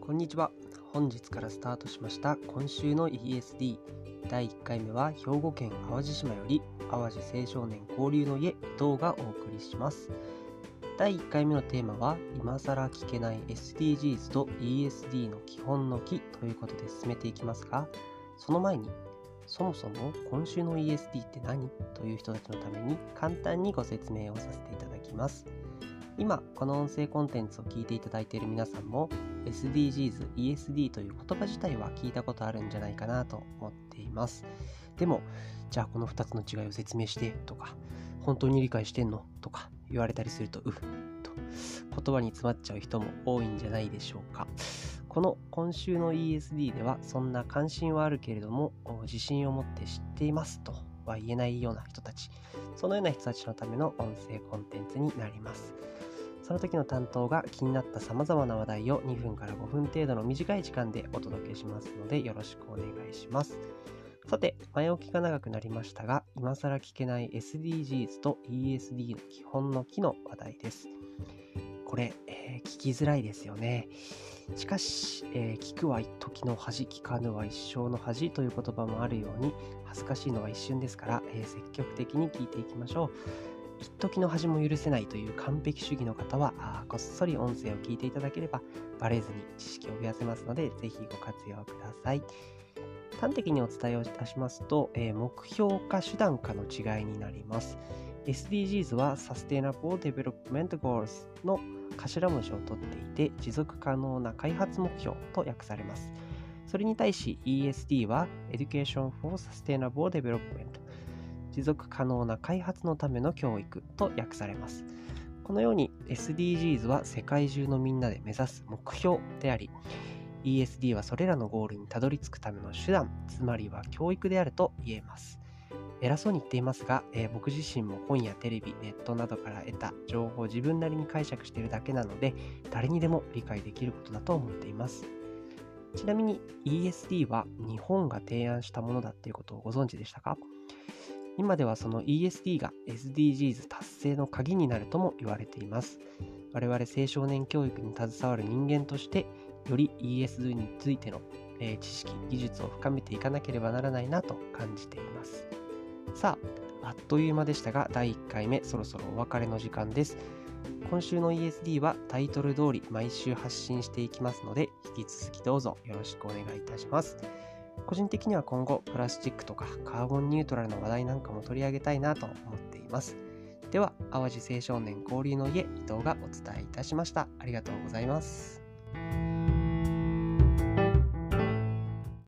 こんにちは。本日からスタートしました今週の ESD 第1回目は兵庫県淡路島より淡路青少年交流の家伊藤がお送りします。第1回目のテーマは今更聞けない SDGs と ESD の基本の木ということで進めていきますがその前にそもそも今週の ESD って何という人たちのために簡単にご説明をさせていただきます。今この音声コンテンツを聞いていただいている皆さんも SDGs、ESD という言葉自体は聞いたことあるんじゃないかなと思っています。でもじゃあこの2つの違いを説明してとか本当に理解してんのとか言われたりするとうっと言葉に詰まっちゃう人も多いんじゃないでしょうか。この今週の ESD ではそんな関心はあるけれども自信を持って知っていますとは言えないような人たちそのような人たちのための音声コンテンツになります。その時の担当が気になった様々な話題を2分から5分程度の短い時間でお届けしますのでよろしくお願いします。さて、前置きが長くなりましたが、今更聞けない SDGs と ESD の基本の木の話題です。これ、えー、聞きづらいですよね。しかし、えー、聞くは一時の恥、聞かぬは一生の恥という言葉もあるように、恥ずかしいのは一瞬ですから、えー、積極的に聞いていきましょう。一時の恥も許せないという完璧主義の方はあこっそり音声を聞いていただければバレずに知識を増やせますのでぜひご活用ください。端的にお伝えをいたしますと、えー、目標か手段かの違いになります。SDGs は Sustainable Development Goals の頭文字を取っていて持続可能な開発目標と訳されます。それに対し ESD は Education for Sustainable Development 持続可能な開発のための教育と訳されます。このように SDGs は世界中のみんなで目指す目標であり、ESD はそれらのゴールにたどり着くための手段、つまりは教育であると言えます。偉そうに言っていますが、えー、僕自身も本やテレビ、ネットなどから得た情報を自分なりに解釈しているだけなので、誰にでも理解できることだと思っています。ちなみに ESD は日本が提案したものだっていうことをご存知でしたか？今ではその ESD が SDGs 達成の鍵になるとも言われています。我々青少年教育に携わる人間として、より ESD についての、え、知識、技術を深めていかなければならないなと感じています。さあ、あっという間でしたが、第1回目、そろそろお別れの時間です。今週の ESD はタイトル通り毎週発信していきますので、引き続きどうぞよろしくお願いいたします。個人的には今後プラスチックとかカーボンニュートラルの話題なんかも取り上げたいなと思っています。では、淡路青少年交流の家伊藤がお伝えいたしました。ありがとうございます。